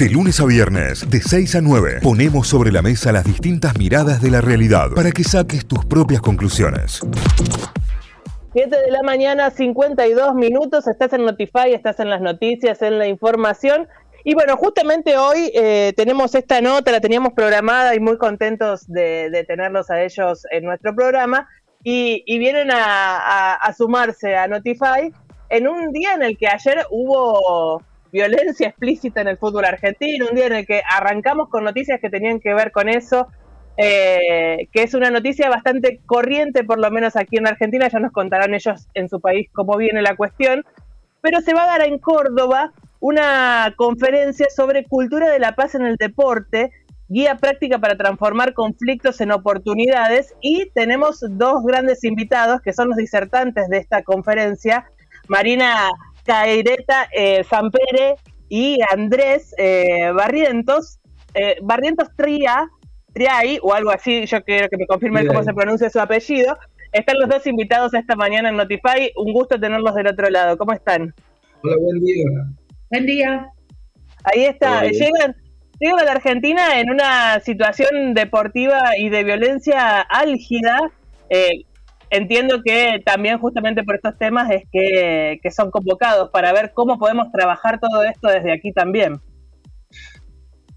De lunes a viernes, de 6 a 9, ponemos sobre la mesa las distintas miradas de la realidad para que saques tus propias conclusiones. 7 de la mañana, 52 minutos, estás en Notify, estás en las noticias, en la información. Y bueno, justamente hoy eh, tenemos esta nota, la teníamos programada y muy contentos de, tenerlos a ellos en nuestro programa. Y, vienen a, sumarse a Notify en un día en el que ayer hubo violencia explícita en el fútbol argentino, un día en el que arrancamos con noticias que tenían que ver con eso, eh, que es una noticia bastante corriente, por lo menos aquí en Argentina, ya nos contarán ellos en su país cómo viene la cuestión, pero se va a dar en Córdoba una conferencia sobre cultura de la paz en el deporte, guía práctica para transformar conflictos en oportunidades y tenemos dos grandes invitados que son los disertantes de esta conferencia, Marina Caireta eh, Sampere y Andrés eh, Barrientos, eh, Barrientos Tria, Triay o algo así, yo quiero que me confirmen cómo se pronuncia su apellido. Están los dos invitados esta mañana en Notify, un gusto tenerlos del otro lado. ¿Cómo están? Hola, buen día. Buen día. Ahí está, llegan, llegan a la Argentina en una situación deportiva y de violencia álgida, eh, entiendo que también justamente por estos temas es que, son convocados para ver cómo podemos trabajar todo esto desde aquí también.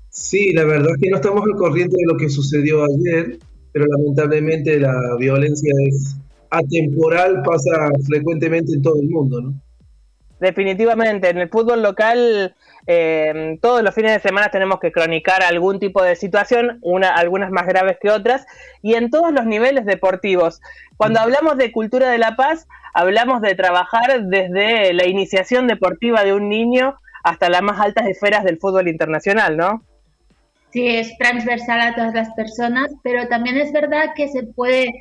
Sí, la verdad es que no estamos al corriente de lo que sucedió ayer, pero lamentablemente la violencia es atemporal, pasa frecuentemente en todo el mundo, ¿no? Definitivamente, en el fútbol local eh, todos los fines de semana tenemos que cronicar algún tipo de situación, una, algunas más graves que otras, y en todos los niveles deportivos. Cuando hablamos de cultura de la paz, hablamos de trabajar desde la iniciación deportiva de un niño hasta las más altas esferas del fútbol internacional, ¿no? Sí, es transversal a todas las personas, pero también es verdad que se puede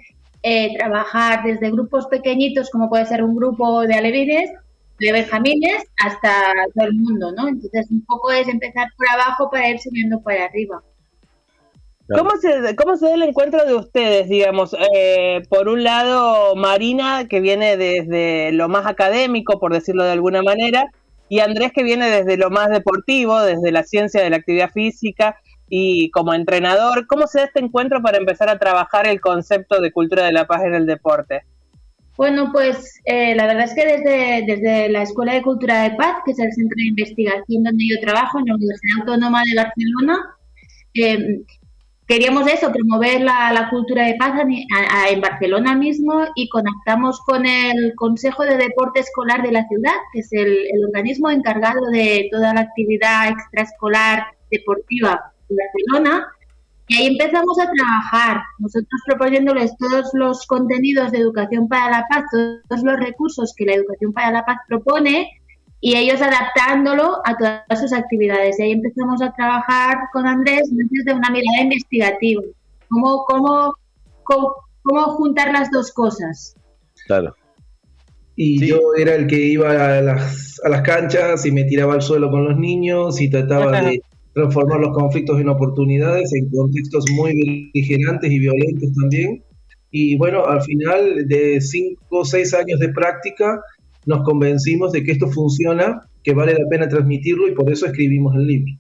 eh, trabajar desde grupos pequeñitos, como puede ser un grupo de alevines, de benjamines hasta todo el mundo, ¿no? Entonces un poco es empezar por abajo para ir subiendo para arriba. ¿Cómo se, ¿Cómo se da el encuentro de ustedes, digamos? Eh, por un lado, Marina, que viene desde lo más académico, por decirlo de alguna manera, y Andrés, que viene desde lo más deportivo, desde la ciencia de la actividad física y como entrenador. ¿Cómo se da este encuentro para empezar a trabajar el concepto de cultura de la paz en el deporte? Bueno, pues eh, la verdad es que desde, desde la Escuela de Cultura de Paz, que es el centro de investigación donde yo trabajo en la Universidad Autónoma de Barcelona, eh, queríamos eso, promover la, cultura de paz en Barcelona mismo y conectamos con el Consejo de Deporte Escolar de la ciudad, que es el, el organismo encargado de toda la actividad extraescolar deportiva de Barcelona y ahí empezamos a trabajar, nosotros proponiéndoles todos los contenidos de Educación para la Paz, todos los recursos que la Educación para la Paz propone y ellos adaptándolo a todas sus actividades. Y ahí empezamos a trabajar con Andrés desde una mirada investigativa. ¿Cómo, cómo, cómo, juntar las dos cosas? Claro. Y yo era el que iba a las, a las canchas y me tiraba al suelo con los niños y trataba de transformar los conflictos en oportunidades en contextos muy beligerantes y violentos también. Y bueno, al final de cinco o seis años de práctica, nos convencimos de que esto funciona, que vale la pena transmitirlo y por eso escribimos el libro.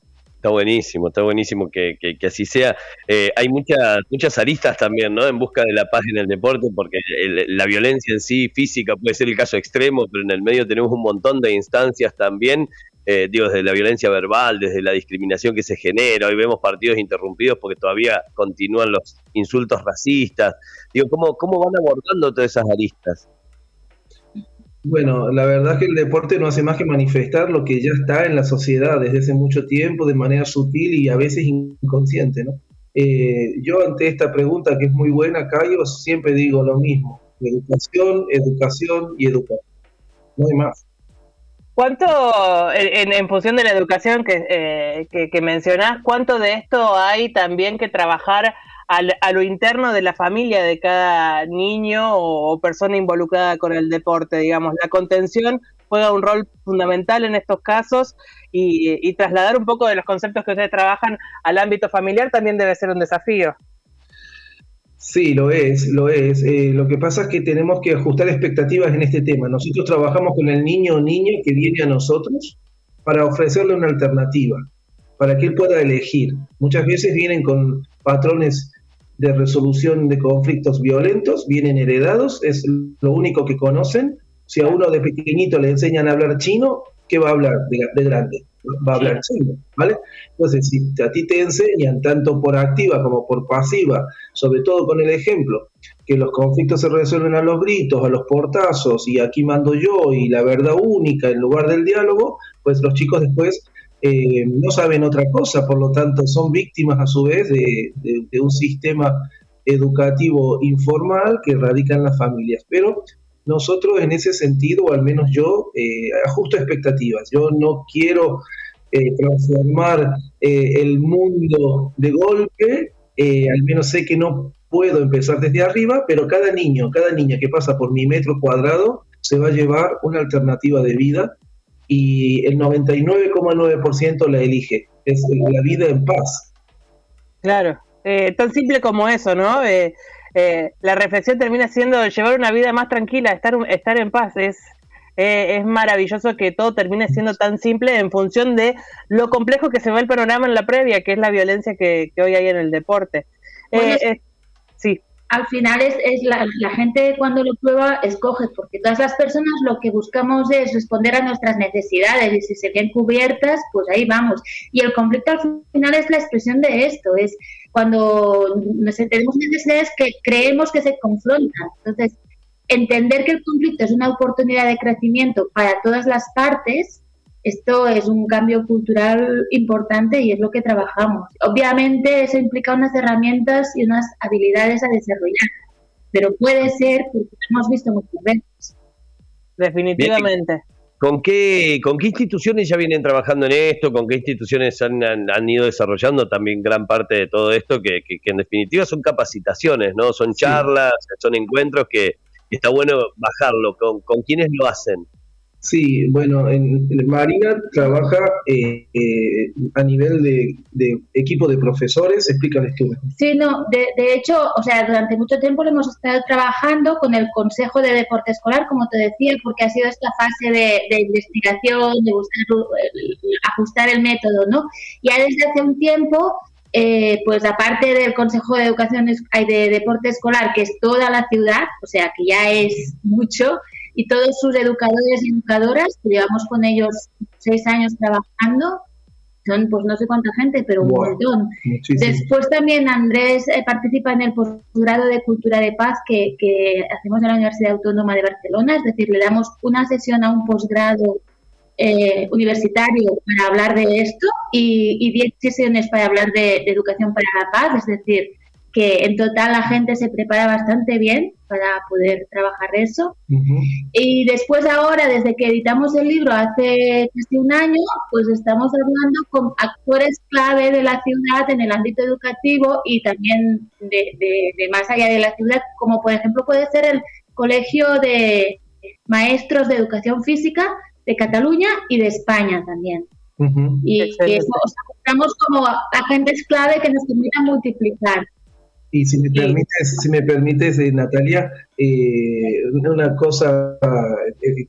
Está buenísimo, está buenísimo que, que, así sea. Eh, hay muchas muchas aristas también, ¿no? En busca de la paz en el deporte, porque la violencia en sí, física, puede ser el caso extremo, pero en el medio tenemos un montón de instancias también eh, digo, desde la violencia verbal, desde la discriminación que se genera, hoy vemos partidos interrumpidos porque todavía continúan los insultos racistas. Digo, ¿cómo, cómo van abordando todas esas aristas? Bueno, la verdad es que el deporte no hace más que manifestar lo que ya está en la sociedad desde hace mucho tiempo, de manera sutil y a veces inconsciente, ¿no? Eh, yo ante esta pregunta que es muy buena, Cayo, siempre digo lo mismo, educación, educación y educación. No hay más. ¿Cuánto, en, función de la educación que, eh, que, mencionás, cuánto de esto hay también que trabajar a lo interno de la familia de cada niño o, persona involucrada con el deporte? Digamos, la contención juega un rol fundamental en estos casos y, y trasladar un poco de los conceptos que ustedes trabajan al ámbito familiar también debe ser un desafío. Sí, lo es, lo es. Eh, lo que pasa es que tenemos que ajustar expectativas en este tema. Nosotros trabajamos con el niño o niña que viene a nosotros para ofrecerle una alternativa, para que él pueda elegir. Muchas veces vienen con patrones de resolución de conflictos violentos, vienen heredados, es lo único que conocen. Si a uno de pequeñito le enseñan a hablar chino, ¿qué va a hablar de, grande? Va a hablar chino, ¿vale? Entonces, si a ti te enseñan, tanto por activa como por pasiva, sobre todo con el ejemplo, que los conflictos se resuelven a los gritos, a los portazos, y aquí mando yo, y la verdad única en lugar del diálogo, pues los chicos después eh, no saben otra cosa, por lo tanto son víctimas a su vez de, un sistema educativo informal que radica en las familias. Pero nosotros en ese sentido, o al menos yo, eh, ajusto expectativas. Yo no quiero eh, transformar el mundo de golpe, al menos sé que no puedo empezar desde arriba, pero cada niño, cada niña que pasa por mi metro cuadrado se va a llevar una alternativa de vida y el 99,9% la elige. Es la vida en paz. Claro, eh, tan simple como eso, ¿no? Eh, eh, la reflexión termina siendo llevar una vida más tranquila, estar, estar en paz. Es, es maravilloso que todo termine siendo tan simple en función de lo complejo que se ve el panorama en la previa, que es la violencia que, hoy hay en el deporte. sí al final es, es la, gente cuando lo prueba escoge, porque todas las personas lo que buscamos es responder a nuestras necesidades y si se ven cubiertas, pues ahí vamos. Y el conflicto al final es la expresión de esto, es cuando nos tenemos necesidades que creemos que se confrontan. Entonces, entender que el conflicto es una oportunidad de crecimiento para todas las partes esto es un cambio cultural importante y es lo que trabajamos. Obviamente eso implica unas herramientas y unas habilidades a desarrollar, pero puede ser porque hemos visto muchas veces. Definitivamente. ¿Con qué, ¿Con qué instituciones ya vienen trabajando en esto? ¿Con qué instituciones han, han, ido desarrollando también gran parte de todo esto? Que, que, en definitiva son capacitaciones, ¿no? Son charlas, son encuentros que, está bueno bajarlo. ¿Con, ¿Con quiénes lo hacen? Sí, bueno, en, Marina trabaja eh, eh, a nivel de, equipo de profesores, explícales tú. Sí, no, de, hecho, o sea, durante mucho tiempo lo hemos estado trabajando con el Consejo de Deporte Escolar, como te decía, porque ha sido esta fase de, investigación, de buscar, ajustar el método, ¿no? Ya desde hace un tiempo eh, pues aparte del Consejo de Educación de Deporte Escolar, que es toda la ciudad, o sea que ya es mucho, y todos sus educadores y educadoras, que llevamos con ellos seis años trabajando, son pues no sé cuánta gente, pero un montón. Después también Andrés eh, participa en el posgrado de Cultura de Paz que, hacemos en la Universidad Autónoma de Barcelona, es decir, le damos una sesión a un posgrado eh, universitario para hablar de esto y, diez sesiones para hablar de, de educación para la paz, es decir, que en total la gente se prepara bastante bien para poder trabajar eso. Y después ahora, desde que editamos el libro hace casi un año, pues estamos hablando con actores clave de la ciudad en el ámbito educativo y también de, más allá de la ciudad, como por ejemplo puede ser el Colegio de Maestros de Educación Física de Cataluña y de España también. Y, estamos como agentes clave que nos permitan multiplicar y si me permites, si me permites eh, Natalia, eh, una cosa eh,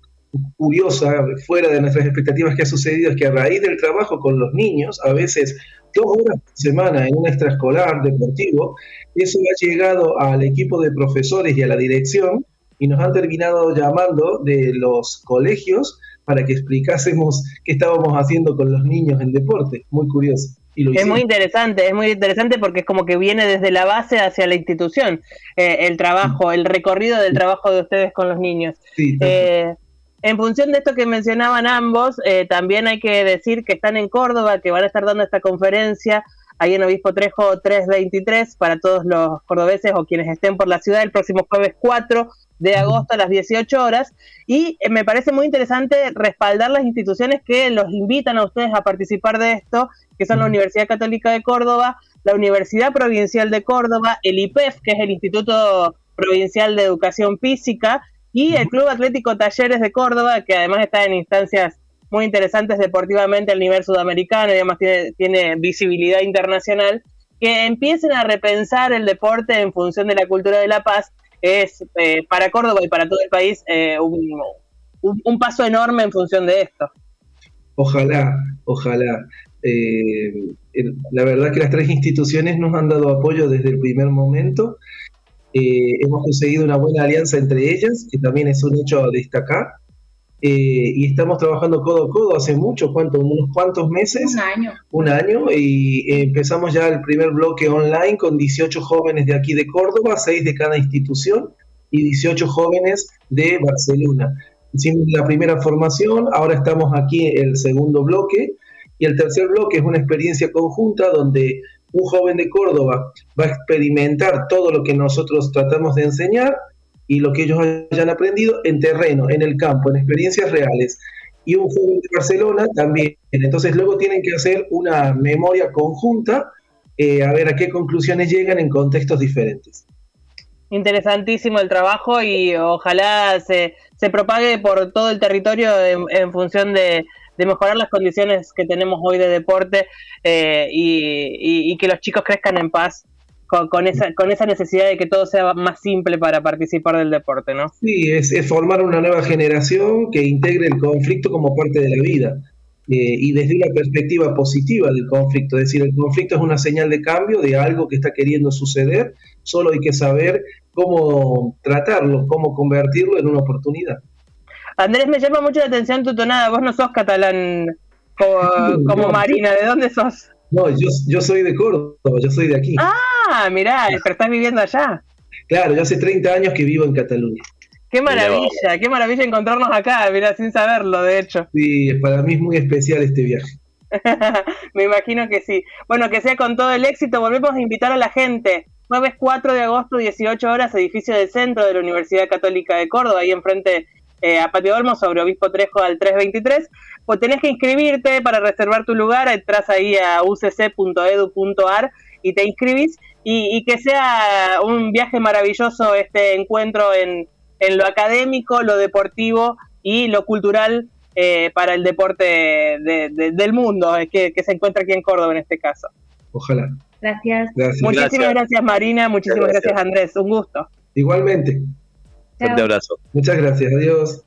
curiosa, fuera de nuestras expectativas que ha sucedido, es que a raíz del trabajo con los niños, a veces dos horas por semana en un extraescolar deportivo, eso ha llegado al equipo de profesores y a la dirección y nos han terminado llamando de los colegios para que explicásemos qué estábamos haciendo con los niños en deporte. Muy curioso es muy interesante, es muy interesante porque es como que viene desde la base hacia la institución, eh, el trabajo, el recorrido del trabajo de ustedes con los niños. Eh, en función de esto que mencionaban ambos, eh, también hay que decir que están en Córdoba, que van a estar dando esta conferencia ahí en Obispo Trejo 323 para todos los cordobeses o quienes estén por la ciudad el próximo jueves 4 de agosto a las 18 horas. Y me parece muy interesante respaldar las instituciones que los invitan a ustedes a participar de esto que son la Universidad Católica de Córdoba, la Universidad Provincial de Córdoba, el IPEF, que es el Instituto Provincial de Educación Física, y el Club Atlético Talleres de Córdoba, que además está en instancias muy interesantes deportivamente a nivel sudamericano y además tiene, visibilidad internacional, que empiecen a repensar el deporte en función de la cultura de la paz, es eh, para Córdoba y para todo el país eh, un paso enorme en función de esto. Ojalá, ojalá. Eh, la verdad que las tres instituciones nos han dado apoyo desde el primer momento. Hemos conseguido una buena alianza entre ellas, que también es un hecho a destacar. Eh, y estamos trabajando codo a codo hace mucho, ¿cuánto? Unos cuantos meses. Un año. Un año y empezamos ya el primer bloque online con 18 jóvenes de aquí de Córdoba, 6 de cada institución y 18 jóvenes de Barcelona. Hicimos la primera formación, ahora estamos aquí en el segundo bloque y el tercer bloque es una experiencia conjunta donde un joven de Córdoba va a experimentar todo lo que nosotros tratamos de enseñar y lo que ellos hayan aprendido en terreno, en el campo, en experiencias reales. Y un joven de Barcelona también. Entonces luego tienen que hacer una memoria conjunta, eh, a ver a qué conclusiones llegan en contextos diferentes. Interesantísimo el trabajo y ojalá se, se propague por todo el territorio en, función de, mejorar las condiciones que tenemos hoy de deporte eh, y, que los chicos crezcan en paz con, esa, con esa necesidad de que todo sea más simple para participar del deporte, ¿no? Sí, es, formar una nueva generación que integre el conflicto como parte de la vida. Eh, y desde una perspectiva positiva del conflicto, es decir, el conflicto es una señal de cambio de algo que está queriendo suceder, solo hay que saber cómo tratarlo, cómo convertirlo en una oportunidad. Andrés, me llama mucho la atención tu tonada, vos no sos catalán como, Marina, ¿de dónde sos? No, yo, yo soy de Córdoba, yo soy de aquí. Ah, mirá, pero estás viviendo allá. Claro, yo hace 30 años que vivo en Cataluña. Qué maravilla, qué maravilla encontrarnos acá, mira, sin saberlo, de hecho. Sí, para mí es muy especial este viaje. Me imagino que sí. Bueno, que sea con todo el éxito. Volvemos a invitar a la gente. Jueves 4 de agosto, 18 horas, edificio del centro de la Universidad Católica de Córdoba, ahí enfrente eh, a Patio Olmo, sobre Obispo Trejo al 323 pues tenés que inscribirte para reservar tu lugar, entras ahí a ucc.edu.ar y te inscribís y, que sea un viaje maravilloso este encuentro en, lo académico, lo deportivo y lo cultural eh, para el deporte del mundo eh, que, se encuentra aquí en Córdoba en este caso. Ojalá. Gracias. Muchísimas gracias. Marina, muchísimas gracias. Andrés, un gusto. Igualmente. Fuerte abrazo. Muchas gracias, adiós.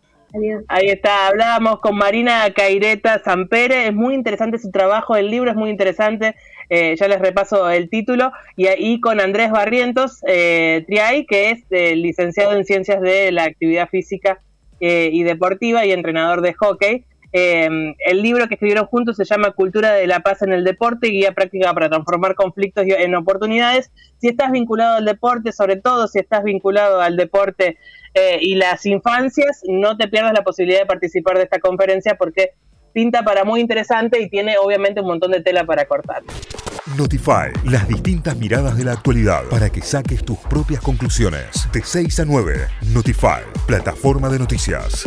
Ahí está, hablábamos con Marina Caireta Sampere, es muy interesante su trabajo, el libro es muy interesante, eh, ya les repaso el título, y ahí con Andrés Barrientos eh, Triay, que es eh, licenciado en Ciencias de la Actividad Física eh, y Deportiva y entrenador de hockey. El libro que escribieron juntos se llama Cultura de la Paz en el Deporte, guía práctica para transformar conflictos en oportunidades. Si estás vinculado al deporte, sobre todo si estás vinculado al deporte eh, y las infancias, no te pierdas la posibilidad de participar de esta conferencia porque pinta para muy interesante y tiene obviamente un montón de tela para cortar. Notify, las distintas miradas de la actualidad para que saques tus propias conclusiones. De 6 a 9, Notify, plataforma de noticias.